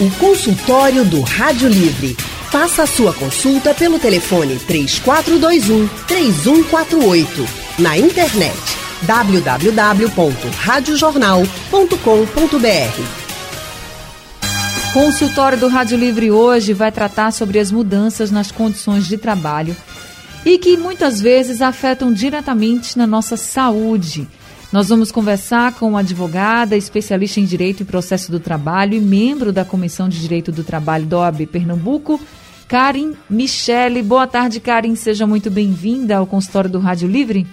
O consultório do Rádio Livre. Faça a sua consulta pelo telefone 3421 3148. Na internet www.radiojornal.com.br. Consultório do Rádio Livre hoje vai tratar sobre as mudanças nas condições de trabalho e que muitas vezes afetam diretamente na nossa saúde. Nós vamos conversar com uma advogada, especialista em Direito e Processo do Trabalho e membro da Comissão de Direito do Trabalho da OAB Pernambuco, Karin Michele. Boa tarde, Karin. Seja muito bem-vinda ao consultório do Rádio Livre.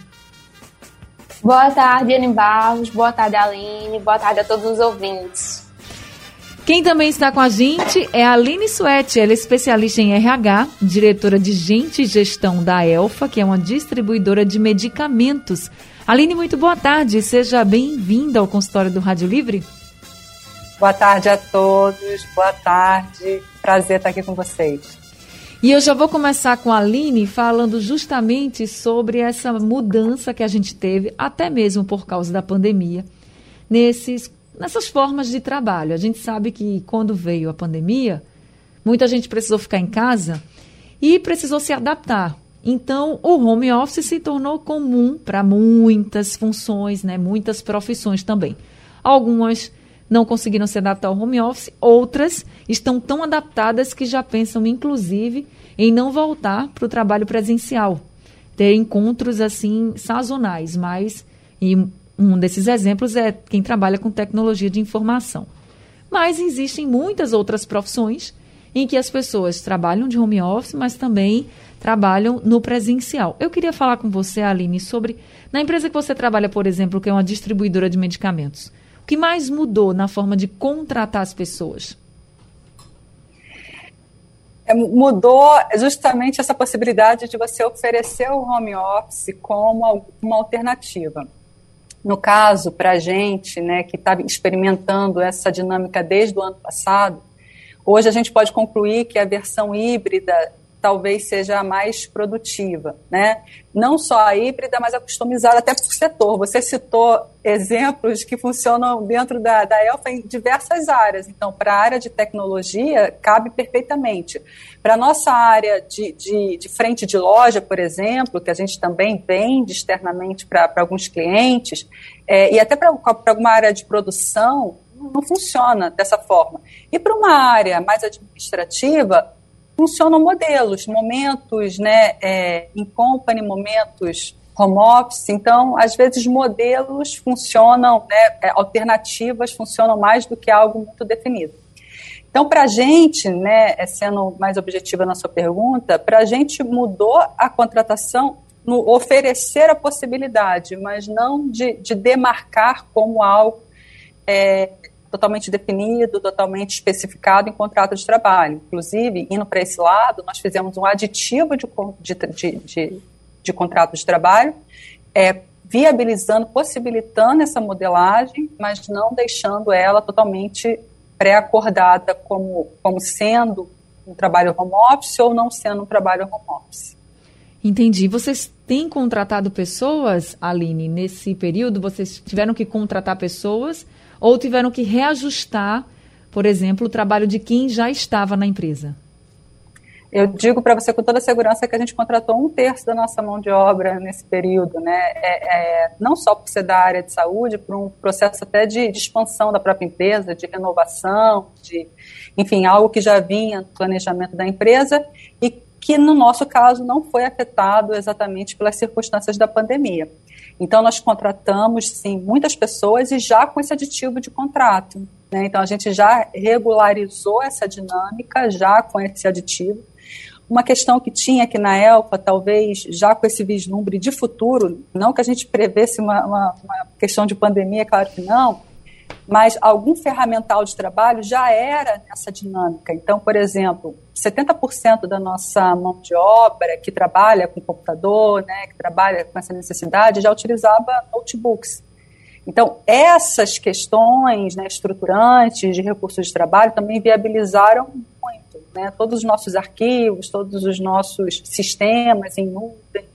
Boa tarde, Anne Barros. Boa tarde, Aline. Boa tarde a todos os ouvintes. Quem também está com a gente é a Aline Suete. Ela é especialista em RH, diretora de Gente e Gestão da Elfa, que é uma distribuidora de medicamentos Aline, muito boa tarde. Seja bem-vinda ao consultório do Rádio Livre. Boa tarde a todos. Boa tarde. Prazer estar aqui com vocês. E eu já vou começar com a Aline falando justamente sobre essa mudança que a gente teve, até mesmo por causa da pandemia, nesses, nessas formas de trabalho. A gente sabe que quando veio a pandemia, muita gente precisou ficar em casa e precisou se adaptar. Então, o home office se tornou comum para muitas funções, né, muitas profissões também. Algumas não conseguiram se adaptar ao home office, outras estão tão adaptadas que já pensam, inclusive, em não voltar para o trabalho presencial, ter encontros assim sazonais, mas e um desses exemplos é quem trabalha com tecnologia de informação. Mas existem muitas outras profissões em que as pessoas trabalham de home office, mas também trabalham no presencial. Eu queria falar com você, Aline, sobre na empresa que você trabalha, por exemplo, que é uma distribuidora de medicamentos. O que mais mudou na forma de contratar as pessoas? É, mudou justamente essa possibilidade de você oferecer o home office como uma alternativa. No caso, para a gente, né, que está experimentando essa dinâmica desde o ano passado, hoje a gente pode concluir que a versão híbrida talvez seja a mais produtiva, né? Não só a híbrida, mas a customizada até por setor. Você citou exemplos que funcionam dentro da, da Elfa em diversas áreas. Então, para a área de tecnologia, cabe perfeitamente. Para a nossa área de, de, de, frente de loja, por exemplo, que a gente também vende externamente para alguns clientes, é, e até para alguma área de produção, não funciona dessa forma. E para uma área mais administrativa, funcionam modelos, momentos né, é, em company, momentos home office. Então, às vezes, modelos funcionam, né, é, alternativas funcionam mais do que algo muito definido. Então, para a gente, né, é, sendo mais objetiva na sua pergunta, para a gente mudou a contratação no oferecer a possibilidade, mas não de, de demarcar como algo é, totalmente definido, totalmente especificado em contrato de trabalho. Inclusive, indo para esse lado, nós fizemos um aditivo de, de, de, de contrato de trabalho, é, viabilizando, possibilitando essa modelagem, mas não deixando ela totalmente pré-acordada como, como sendo um trabalho home office ou não sendo um trabalho home office. Entendi. Vocês têm contratado pessoas, Aline, nesse período? Vocês tiveram que contratar pessoas ou tiveram que reajustar, por exemplo, o trabalho de quem já estava na empresa? Eu digo para você com toda segurança que a gente contratou um terço da nossa mão de obra nesse período, né? É, é, não só por ser da área de saúde, por um processo até de, de, expansão da própria empresa, de renovação, de, enfim, algo que já vinha no planejamento da empresa e que no nosso caso não foi afetado exatamente pelas circunstâncias da pandemia. Então, nós contratamos, sim, muitas pessoas e já com esse aditivo de contrato. Né? Então, a gente já regularizou essa dinâmica, já com esse aditivo. Uma questão que tinha aqui na ELPA, talvez já com esse vislumbre de futuro, não que a gente prevesse uma, uma, uma questão de pandemia, claro que não, mas algum ferramental de trabalho já era nessa dinâmica. Então, por exemplo, 70% da nossa mão de obra que trabalha com computador, né, que trabalha com essa necessidade, já utilizava notebooks. Então, essas questões né, estruturantes de recursos de trabalho também viabilizaram muito. Né, todos os nossos arquivos, todos os nossos sistemas em nuvem,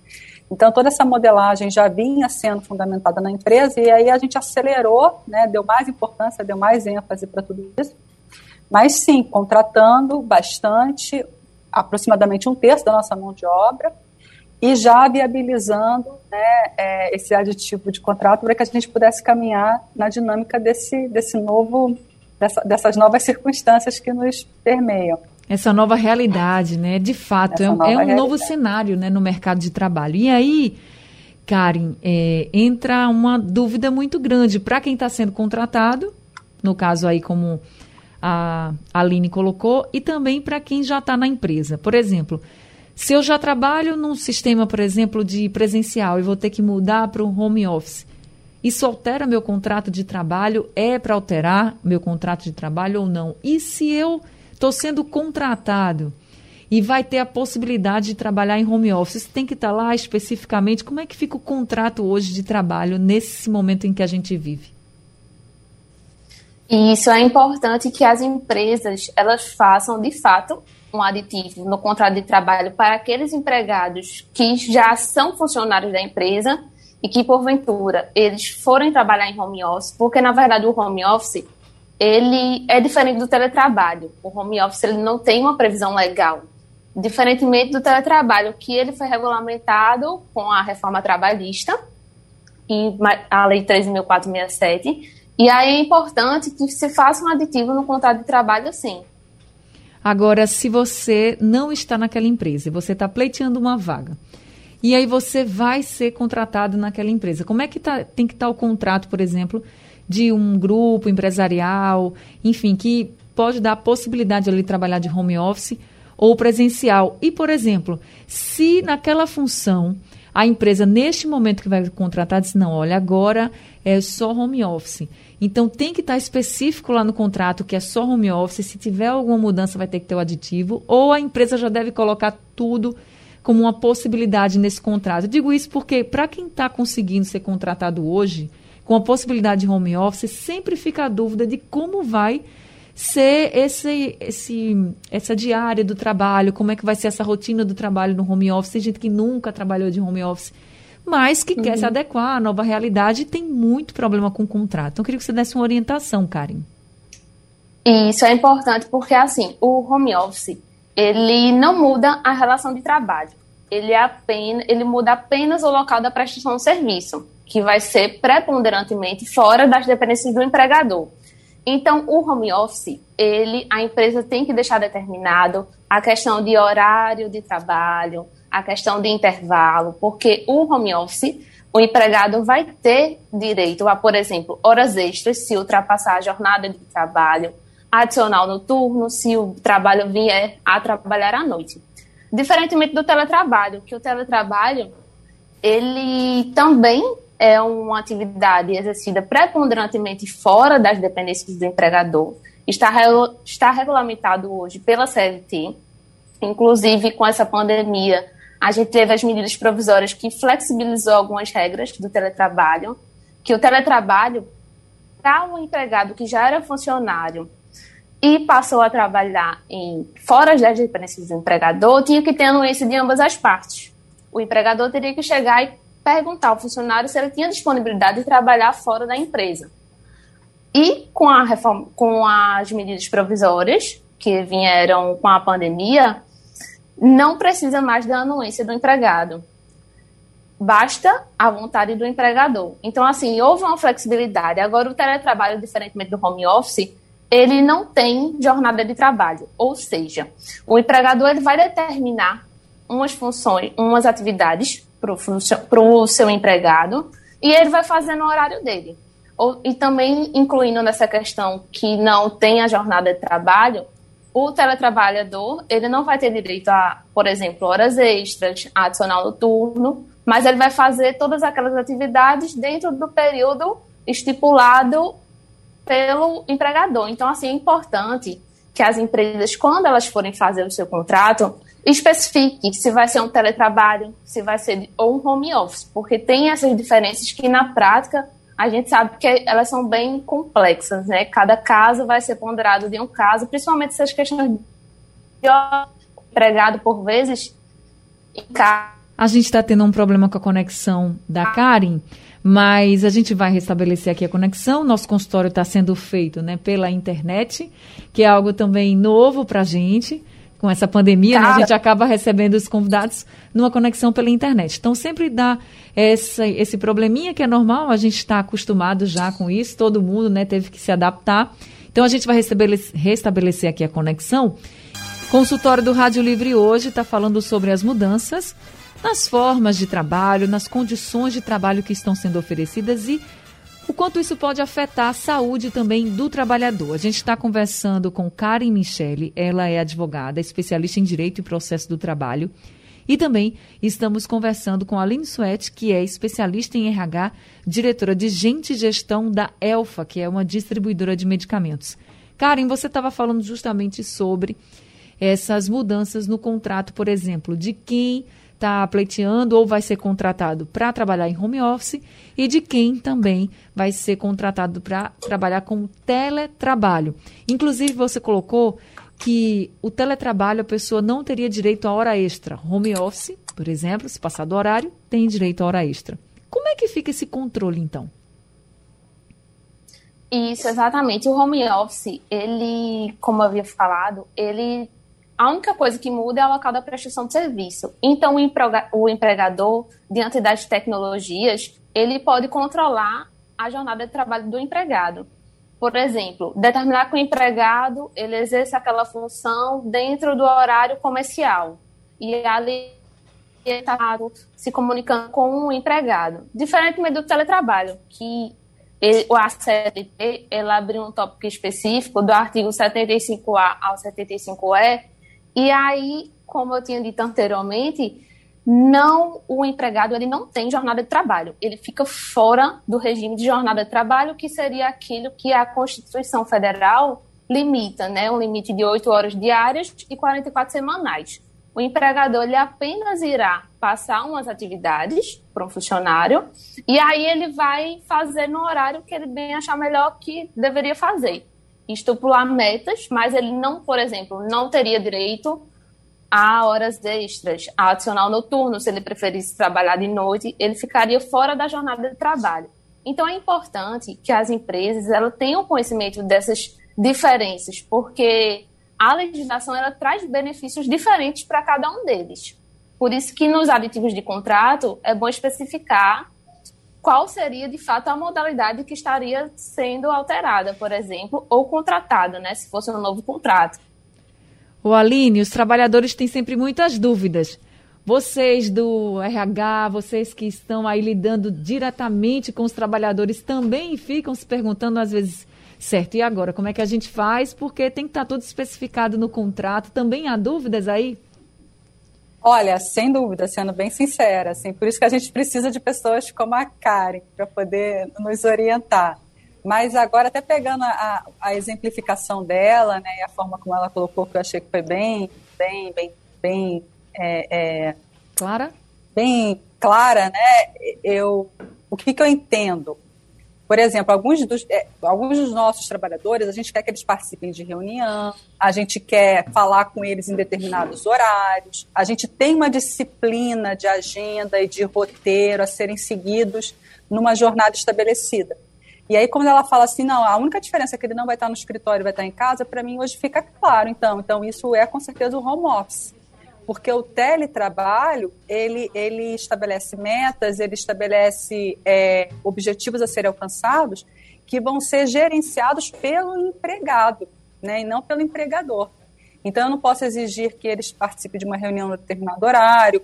então, toda essa modelagem já vinha sendo fundamentada na empresa e aí a gente acelerou, né, deu mais importância, deu mais ênfase para tudo isso. Mas sim, contratando bastante, aproximadamente um terço da nossa mão de obra, e já viabilizando né, é, esse aditivo de contrato para que a gente pudesse caminhar na dinâmica desse, desse novo, dessa, dessas novas circunstâncias que nos permeiam. Essa nova realidade, né? De fato, é, um, é um novo cenário né, no mercado de trabalho. E aí, Karen, é, entra uma dúvida muito grande para quem está sendo contratado, no caso aí como a Aline colocou, e também para quem já está na empresa. Por exemplo, se eu já trabalho num sistema, por exemplo, de presencial e vou ter que mudar para um home office, isso altera meu contrato de trabalho? É para alterar meu contrato de trabalho ou não? E se eu estou sendo contratado e vai ter a possibilidade de trabalhar em home office. Você tem que estar tá lá especificamente. Como é que fica o contrato hoje de trabalho nesse momento em que a gente vive? Isso é importante que as empresas elas façam de fato um aditivo no contrato de trabalho para aqueles empregados que já são funcionários da empresa e que porventura eles forem trabalhar em home office, porque na verdade o home office ele é diferente do teletrabalho. O home office ele não tem uma previsão legal, diferentemente do teletrabalho, que ele foi regulamentado com a reforma trabalhista e a lei 13.467. E aí é importante que se faça um aditivo no contrato de trabalho, sim. Agora, se você não está naquela empresa, você está pleiteando uma vaga, e aí você vai ser contratado naquela empresa, como é que tá, tem que estar tá o contrato, por exemplo, de um grupo empresarial, enfim, que pode dar a possibilidade de ele trabalhar de home office ou presencial. E, por exemplo, se naquela função a empresa, neste momento que vai contratar, diz, não, olha, agora é só home office. Então, tem que estar específico lá no contrato que é só home office. Se tiver alguma mudança, vai ter que ter o aditivo. Ou a empresa já deve colocar tudo como uma possibilidade nesse contrato. Eu digo isso porque, para quem está conseguindo ser contratado hoje, com a possibilidade de home office, sempre fica a dúvida de como vai ser esse, esse, essa diária do trabalho, como é que vai ser essa rotina do trabalho no home office. Tem gente que nunca trabalhou de home office, mas que uhum. quer se adequar à nova realidade e tem muito problema com o contrato. Então, eu queria que você desse uma orientação, Karen. Isso é importante porque, assim, o home office, ele não muda a relação de trabalho. Ele, é apenas, ele muda apenas o local da prestação de serviço que vai ser preponderantemente fora das dependências do empregador. Então, o home office, ele, a empresa tem que deixar determinado a questão de horário de trabalho, a questão de intervalo, porque o home office, o empregado vai ter direito a, por exemplo, horas extras se ultrapassar a jornada de trabalho, adicional noturno se o trabalho vier a trabalhar à noite. Diferentemente do teletrabalho, que o teletrabalho ele também é uma atividade exercida preponderantemente fora das dependências do empregador. Está, está regulamentado hoje pela CLT, inclusive com essa pandemia, a gente teve as medidas provisórias que flexibilizou algumas regras do teletrabalho, que o teletrabalho, para um empregado que já era funcionário e passou a trabalhar em fora das dependências do empregador, tinha que ter anuência de ambas as partes. O empregador teria que chegar e perguntar ao funcionário se ele tinha disponibilidade de trabalhar fora da empresa. E com, a reforma, com as medidas provisórias que vieram com a pandemia, não precisa mais da anuência do empregado. Basta a vontade do empregador. Então, assim, houve uma flexibilidade. Agora, o teletrabalho, diferentemente do home office, ele não tem jornada de trabalho. Ou seja, o empregador ele vai determinar umas funções, umas atividades para o seu empregado e ele vai fazendo o horário dele. Ou, e também incluindo nessa questão que não tem a jornada de trabalho, o teletrabalhador ele não vai ter direito a, por exemplo, horas extras, adicional noturno, mas ele vai fazer todas aquelas atividades dentro do período estipulado pelo empregador. Então, assim, é importante que as empresas, quando elas forem fazer o seu contrato, especifique se vai ser um teletrabalho, se vai ser ou um home office, porque tem essas diferenças que na prática a gente sabe que elas são bem complexas, né? Cada caso vai ser ponderado de um caso, principalmente essas questões de empregado por vezes A gente está tendo um problema com a conexão da Karen, mas a gente vai restabelecer aqui a conexão. Nosso consultório está sendo feito né, pela internet, que é algo também novo para a gente. Com essa pandemia, né, a gente acaba recebendo os convidados numa conexão pela internet. Então, sempre dá essa, esse probleminha que é normal, a gente está acostumado já com isso, todo mundo né, teve que se adaptar. Então, a gente vai restabelecer, restabelecer aqui a conexão. Consultório do Rádio Livre hoje está falando sobre as mudanças nas formas de trabalho, nas condições de trabalho que estão sendo oferecidas e o quanto isso pode afetar a saúde também do trabalhador. A gente está conversando com Karen Michele, ela é advogada, especialista em Direito e Processo do Trabalho. E também estamos conversando com a Aline Suete, que é especialista em RH, diretora de Gente e Gestão da Elfa, que é uma distribuidora de medicamentos. Karen, você estava falando justamente sobre essas mudanças no contrato, por exemplo, de quem está pleiteando ou vai ser contratado para trabalhar em home office e de quem também vai ser contratado para trabalhar com teletrabalho. Inclusive, você colocou que o teletrabalho a pessoa não teria direito a hora extra. Home office, por exemplo, se passar do horário, tem direito a hora extra. Como é que fica esse controle, então? Isso, exatamente. O home office, ele, como eu havia falado, ele a única coisa que muda é o local da prestação de serviço. Então, o empregador, diante das tecnologias, ele pode controlar a jornada de trabalho do empregado. Por exemplo, determinar que o empregado ele exerça aquela função dentro do horário comercial. E ali ele está se comunicando com o empregado. Diferentemente do teletrabalho, que ele, o ACLT ele abriu um tópico específico do artigo 75A ao 75E, e aí, como eu tinha dito anteriormente, não o empregado ele não tem jornada de trabalho, ele fica fora do regime de jornada de trabalho, que seria aquilo que a Constituição Federal limita, né, um limite de 8 horas diárias e 44 semanais. O empregador ele apenas irá passar umas atividades para um funcionário e aí ele vai fazer no horário que ele bem achar melhor que deveria fazer estipular metas, mas ele não, por exemplo, não teria direito a horas extras, a adicional noturno, se ele preferisse trabalhar de noite, ele ficaria fora da jornada de trabalho. Então é importante que as empresas elas tenham conhecimento dessas diferenças, porque a legislação ela traz benefícios diferentes para cada um deles. Por isso que nos aditivos de contrato é bom especificar qual seria de fato a modalidade que estaria sendo alterada, por exemplo, ou contratada, né, se fosse um novo contrato. O Aline, os trabalhadores têm sempre muitas dúvidas. Vocês do RH, vocês que estão aí lidando diretamente com os trabalhadores, também ficam se perguntando às vezes, certo, e agora, como é que a gente faz? Porque tem que estar tudo especificado no contrato. Também há dúvidas aí? Olha, sem dúvida, sendo bem sincera, assim, por isso que a gente precisa de pessoas como a Karen para poder nos orientar. Mas agora, até pegando a, a, exemplificação dela, né, e a forma como ela colocou, que eu achei que foi bem, bem, bem, bem é, é, clara, bem clara, né? Eu, o que, que eu entendo? Por exemplo, alguns dos, é, alguns dos nossos trabalhadores, a gente quer que eles participem de reunião, a gente quer falar com eles em determinados horários, a gente tem uma disciplina de agenda e de roteiro a serem seguidos numa jornada estabelecida. E aí, quando ela fala assim, não, a única diferença é que ele não vai estar no escritório, vai estar em casa, para mim hoje fica claro, então. Então, isso é com certeza o home office porque o teletrabalho ele, ele estabelece metas, ele estabelece é, objetivos a serem alcançados que vão ser gerenciados pelo empregado, né, e não pelo empregador. Então, eu não posso exigir que eles participem de uma reunião no determinado horário.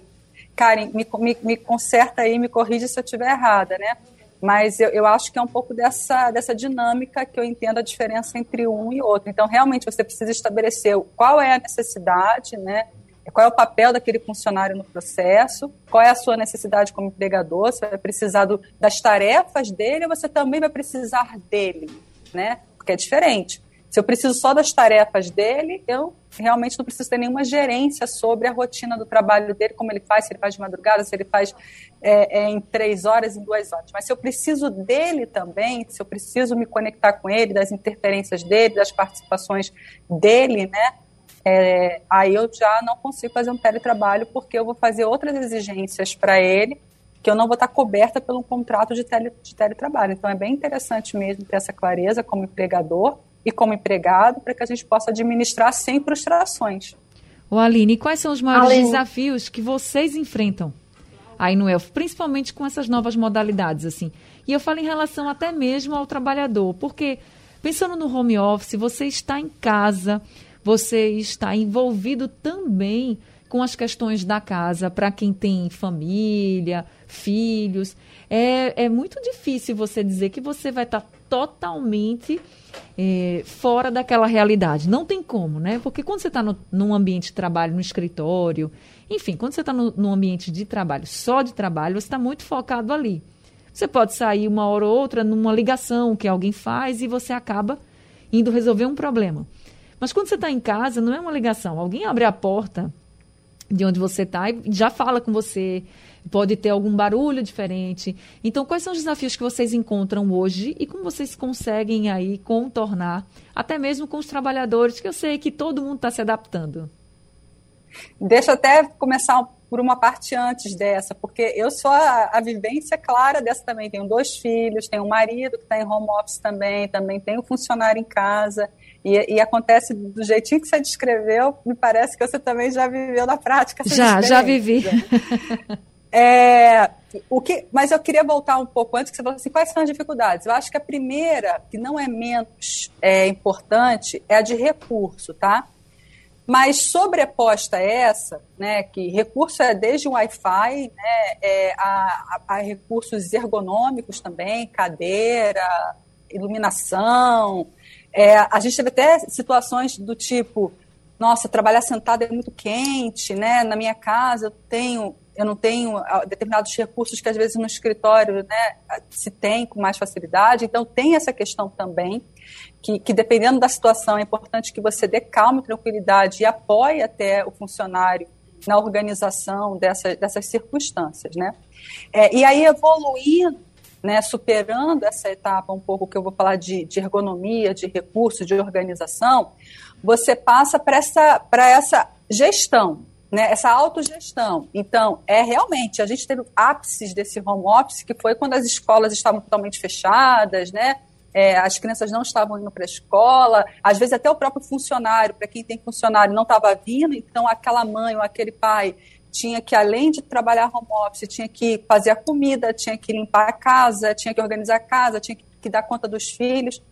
Karen, me, me, me conserta aí, me corrija se eu estiver errada, né? Mas eu, eu acho que é um pouco dessa, dessa dinâmica que eu entendo a diferença entre um e outro. Então, realmente, você precisa estabelecer qual é a necessidade, né? Qual é o papel daquele funcionário no processo, qual é a sua necessidade como empregador, você vai precisar do, das tarefas dele ou você também vai precisar dele, né? Porque é diferente. Se eu preciso só das tarefas dele, eu realmente não preciso ter nenhuma gerência sobre a rotina do trabalho dele, como ele faz, se ele faz de madrugada, se ele faz é, é, em três horas, em duas horas. Mas se eu preciso dele também, se eu preciso me conectar com ele, das interferências dele, das participações dele, né? É, aí eu já não consigo fazer um teletrabalho porque eu vou fazer outras exigências para ele que eu não vou estar coberta pelo um contrato de, tele, de teletrabalho. Então é bem interessante mesmo ter essa clareza como empregador e como empregado para que a gente possa administrar sem frustrações. O Aline, quais são os maiores Aline. desafios que vocês enfrentam aí no Elfo, principalmente com essas novas modalidades assim? E eu falo em relação até mesmo ao trabalhador, porque pensando no home office, você está em casa, você está envolvido também com as questões da casa, para quem tem família, filhos. É, é muito difícil você dizer que você vai estar totalmente é, fora daquela realidade. Não tem como, né? Porque quando você está num ambiente de trabalho, no escritório, enfim, quando você está num ambiente de trabalho, só de trabalho, você está muito focado ali. Você pode sair uma hora ou outra numa ligação que alguém faz e você acaba indo resolver um problema. Mas quando você está em casa, não é uma ligação. Alguém abre a porta de onde você está e já fala com você, pode ter algum barulho diferente. Então, quais são os desafios que vocês encontram hoje e como vocês conseguem aí contornar, até mesmo com os trabalhadores, que eu sei que todo mundo está se adaptando? Deixa eu até começar por uma parte antes dessa, porque eu sou a, a vivência clara dessa também. Tenho dois filhos, tenho um marido que está em home office também, também tenho funcionário em casa. E, e, acontece do jeitinho que você descreveu, me parece que você também já viveu na prática. já, já vivi. É, o que, mas eu queria voltar um pouco antes, que você falou assim, quais são as dificuldades? Eu acho que a primeira, que não é menos é, importante, é a de recurso, tá? Mas sobreposta a essa, né, que recurso é desde o Wi-Fi, né, é, a, a recursos ergonômicos também, cadeira, iluminação, é, a gente teve até situações do tipo, nossa, trabalhar sentado é muito quente, né? Na minha casa eu tenho, eu não tenho ah, determinados recursos que às vezes no escritório, né, se tem com mais facilidade. Então tem essa questão também que, que dependendo da situação é importante que você dê calma e tranquilidade e apoie até o funcionário na organização dessa, dessas circunstâncias, né? É, e aí evoluindo né, superando essa etapa um pouco que eu vou falar de, de ergonomia, de recurso, de organização, você passa para essa, essa gestão, né, essa autogestão. Então, é realmente, a gente teve ápices desse home office, que foi quando as escolas estavam totalmente fechadas, né, é, as crianças não estavam indo para a escola, às vezes até o próprio funcionário, para quem tem funcionário, não estava vindo, então aquela mãe ou aquele pai tinha que, além de trabalhar home office, tinha que fazer a comida, tinha que limpar a casa, tinha que organizar a casa, tinha que, dar conta dos filhos.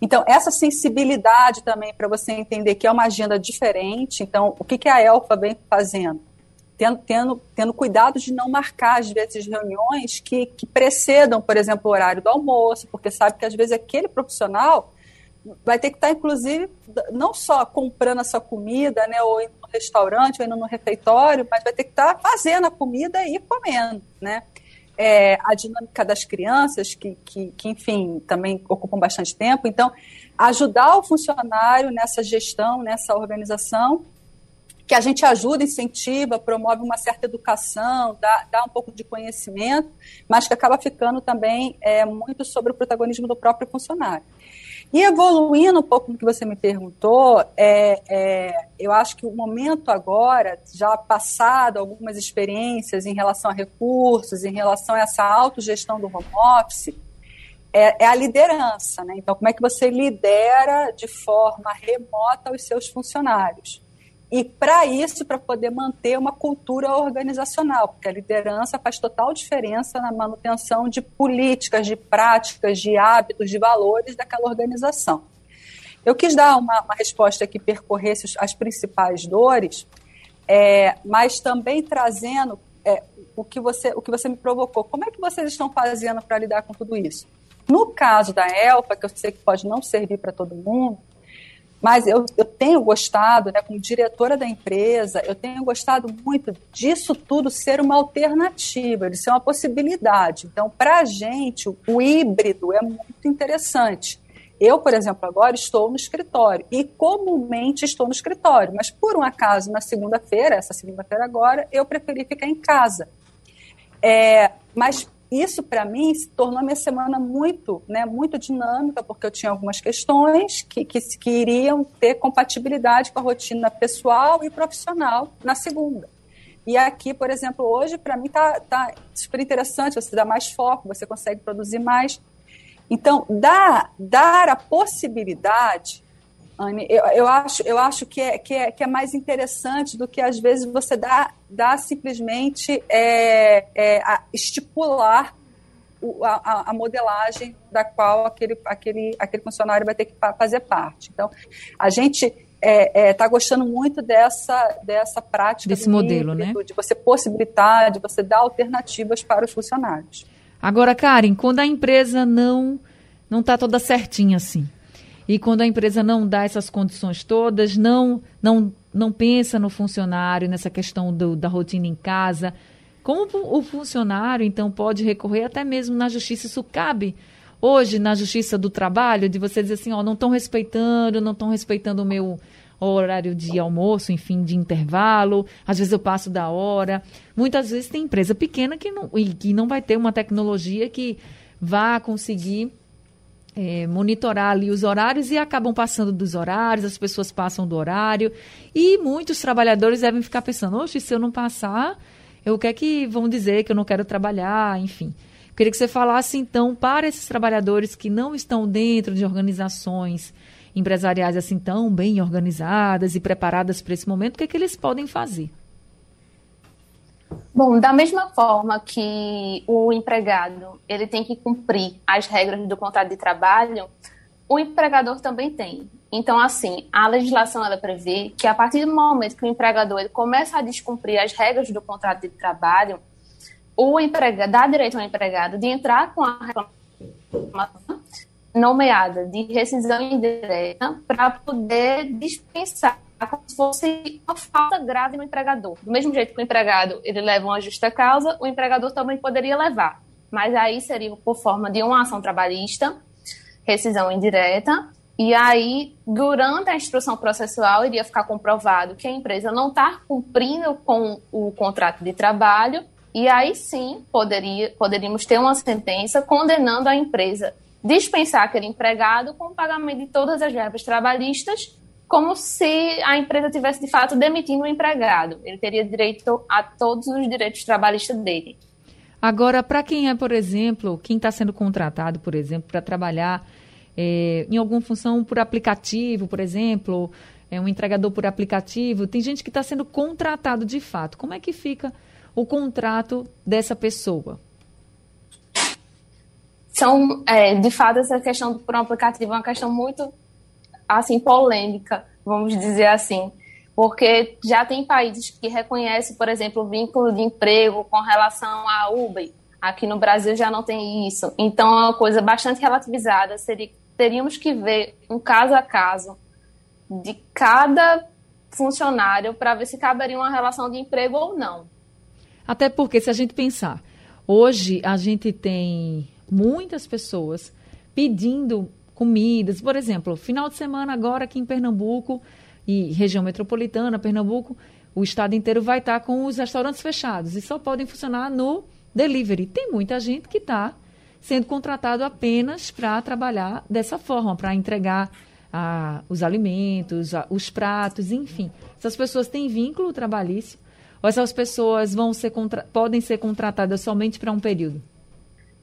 Então, essa sensibilidade também para você entender que é uma agenda diferente. Então, o que, que a Elfa vem fazendo? Tendo, tendo, tendo cuidado de não marcar, às vezes, reuniões que, que precedam, por exemplo, o horário do almoço, porque sabe que, às vezes, aquele profissional vai ter que estar, inclusive, não só comprando a sua comida, né, ou indo no restaurante, ou indo no refeitório, mas vai ter que estar fazendo a comida e comendo, né? É, a dinâmica das crianças, que, que, que, enfim, também ocupam bastante tempo. Então, ajudar o funcionário nessa gestão, nessa organização, que a gente ajuda, incentiva, promove uma certa educação, dá, dá um pouco de conhecimento, mas que acaba ficando também é, muito sobre o protagonismo do próprio funcionário. E evoluindo um pouco no que você me perguntou, é, é, eu acho que o momento agora, já passado algumas experiências em relação a recursos, em relação a essa autogestão do home office, é, é a liderança. Né? Então, como é que você lidera de forma remota os seus funcionários? E para isso, para poder manter uma cultura organizacional, porque a liderança faz total diferença na manutenção de políticas, de práticas, de hábitos, de valores daquela organização. Eu quis dar uma, uma resposta que percorresse as principais dores, é, mas também trazendo é, o, que você, o que você me provocou. Como é que vocês estão fazendo para lidar com tudo isso? No caso da ELPA, que eu sei que pode não servir para todo mundo, mas eu, eu tenho gostado, né, como diretora da empresa, eu tenho gostado muito disso tudo ser uma alternativa, de ser uma possibilidade. Então, para a gente, o híbrido é muito interessante. Eu, por exemplo, agora estou no escritório e comumente estou no escritório, mas por um acaso, na segunda-feira, essa segunda-feira agora, eu preferi ficar em casa. É, mas isso para mim se tornou minha semana muito, né, muito dinâmica, porque eu tinha algumas questões que, que, que iriam ter compatibilidade com a rotina pessoal e profissional na segunda. E aqui, por exemplo, hoje, para mim, está tá super interessante, você dá mais foco, você consegue produzir mais. Então, dar, dar a possibilidade, Anne, eu, eu, acho, eu acho que, é, que, é, que é mais interessante do que, às vezes, você dá, dá simplesmente é, é, estipular a, a, modelagem da qual aquele, aquele, aquele funcionário vai ter que fazer parte. Então, a gente está é, é, gostando muito dessa, dessa prática desse modelo, né? De você possibilitar, de você dar alternativas para os funcionários. Agora, Karen, quando a empresa não não está toda certinha assim, e quando a empresa não dá essas condições todas, não não não pensa no funcionário, nessa questão do, da rotina em casa, como o funcionário, então, pode recorrer até mesmo na justiça, isso cabe hoje na justiça do trabalho, de você dizer assim, ó, não estão respeitando, não estão respeitando o meu horário de almoço, enfim, de intervalo, às vezes eu passo da hora. Muitas vezes tem empresa pequena que não, que não vai ter uma tecnologia que vá conseguir é, monitorar ali os horários e acabam passando dos horários, as pessoas passam do horário. E muitos trabalhadores devem ficar pensando, oxe, se eu não passar, o que é que vão dizer que eu não quero trabalhar, enfim. Queria que você falasse, então, para esses trabalhadores que não estão dentro de organizações empresariais assim tão bem organizadas e preparadas para esse momento, o que, é que eles podem fazer? Bom, da mesma forma que o empregado ele tem que cumprir as regras do contrato de trabalho, o empregador também tem. Então, assim, a legislação ela prevê que a partir do momento que o empregador ele começa a descumprir as regras do contrato de trabalho, o empregado dá direito ao empregado de entrar com a reclamação nomeada de rescisão indireta para poder dispensar como se fosse uma falta grave no empregador. Do mesmo jeito que o empregado ele leva uma justa causa, o empregador também poderia levar. Mas aí seria por forma de uma ação trabalhista, rescisão indireta, e aí, durante a instrução processual, iria ficar comprovado que a empresa não está cumprindo com o contrato de trabalho, e aí sim poderia, poderíamos ter uma sentença condenando a empresa dispensar aquele empregado com o pagamento de todas as verbas trabalhistas, como se a empresa tivesse de fato demitindo o empregado. Ele teria direito a todos os direitos trabalhistas dele. Agora, para quem é, por exemplo, quem está sendo contratado, por exemplo, para trabalhar é, em alguma função por aplicativo, por exemplo, é um entregador por aplicativo. Tem gente que está sendo contratado de fato. Como é que fica o contrato dessa pessoa? São, é, de fato, essa questão por um aplicativo é uma questão muito, assim, polêmica, vamos dizer assim, porque já tem países que reconhecem, por exemplo, o vínculo de emprego com relação à Uber. Aqui no Brasil já não tem isso. Então é uma coisa bastante relativizada. Seria teríamos que ver um caso a caso de cada funcionário para ver se caberia uma relação de emprego ou não. Até porque, se a gente pensar, hoje a gente tem muitas pessoas pedindo comidas. Por exemplo, final de semana agora aqui em Pernambuco e região metropolitana, Pernambuco, o estado inteiro vai estar com os restaurantes fechados e só podem funcionar no delivery. Tem muita gente que está sendo contratado apenas para trabalhar dessa forma, para entregar ah, os alimentos, ah, os pratos, enfim. Essas pessoas têm vínculo trabalhício ou essas pessoas vão ser podem ser contratadas somente para um período?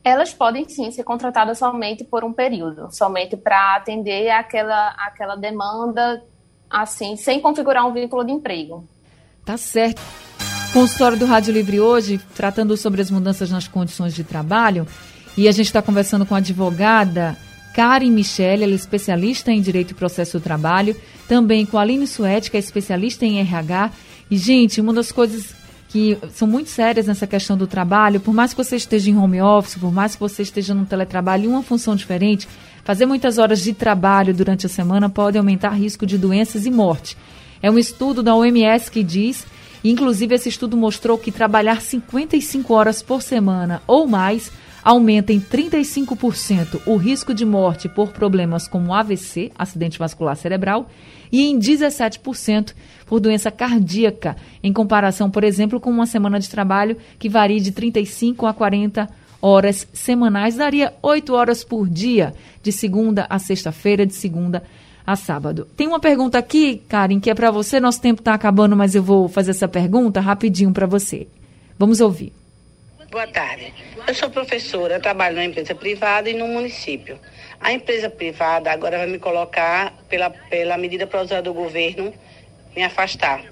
Elas podem sim ser contratadas somente por um período, somente para atender aquela, aquela demanda, assim, sem configurar um vínculo de emprego. Tá certo. Consultório do Rádio Livre hoje, tratando sobre as mudanças nas condições de trabalho. E a gente está conversando com a advogada Karen Michele, ela é especialista em Direito e Processo do Trabalho, também com a Aline Suete, que é especialista em RH. E, gente, uma das coisas que são muito sérias nessa questão do trabalho, por mais que você esteja em home office, por mais que você esteja no teletrabalho em uma função diferente, fazer muitas horas de trabalho durante a semana pode aumentar risco de doenças e morte. É um estudo da OMS que diz, inclusive esse estudo mostrou que trabalhar 55 horas por semana ou mais aumenta em 35% o risco de morte por problemas como AVC, acidente vascular cerebral, e em 17% por doença cardíaca, em comparação, por exemplo, com uma semana de trabalho que varia de 35 a 40 horas semanais, daria 8 horas por dia, de segunda a sexta-feira, de segunda a sábado. Tem uma pergunta aqui, Karen, que é para você. Nosso tempo está acabando, mas eu vou fazer essa pergunta rapidinho para você. Vamos ouvir. Boa tarde. Eu sou professora, trabalho na empresa privada e no município. A empresa privada agora vai me colocar, pela, pela medida provisória do governo, me afastar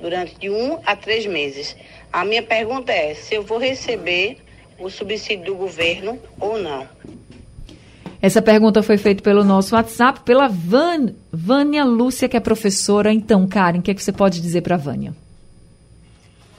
durante de um a três meses. A minha pergunta é se eu vou receber o subsídio do governo ou não. Essa pergunta foi feita pelo nosso WhatsApp, pela Van, Vânia Lúcia, que é professora. Então, Karen, o que, é que você pode dizer para a Vânia?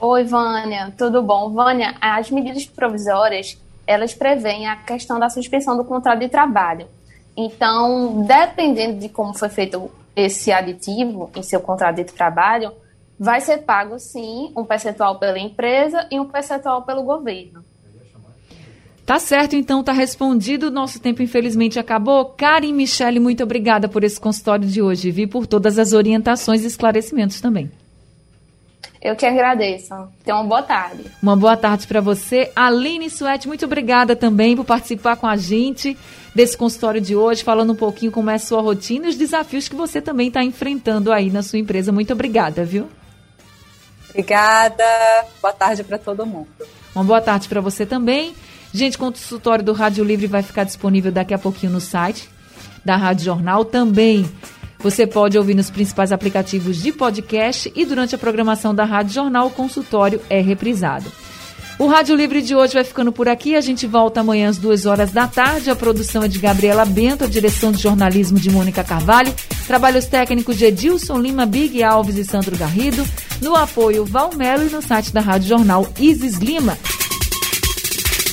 Oi, Vânia, tudo bom? Vânia, as medidas provisórias elas prevêem a questão da suspensão do contrato de trabalho. Então, dependendo de como foi feito esse aditivo em seu contrato de trabalho, vai ser pago sim um percentual pela empresa e um percentual pelo governo. Tá certo, então tá respondido. Nosso tempo infelizmente acabou. Karen Michele, muito obrigada por esse consultório de hoje, vi por todas as orientações e esclarecimentos também. Eu que agradeço. Tenha uma boa tarde. Uma boa tarde para você. Aline Suete, muito obrigada também por participar com a gente desse consultório de hoje, falando um pouquinho como é a sua rotina e os desafios que você também está enfrentando aí na sua empresa. Muito obrigada, viu? Obrigada. Boa tarde para todo mundo. Uma boa tarde para você também. Gente, o consultório do Rádio Livre vai ficar disponível daqui a pouquinho no site da Rádio Jornal. Também você pode ouvir nos principais aplicativos de podcast e durante a programação da Rádio Jornal, o consultório é reprisado. O Rádio Livre de hoje vai ficando por aqui. A gente volta amanhã às duas horas da tarde. A produção é de Gabriela Bento, a direção de jornalismo de Mônica Carvalho, trabalhos técnicos de Edilson Lima, Big Alves e Sandro Garrido, no apoio Valmelo e no site da Rádio Jornal Isis Lima.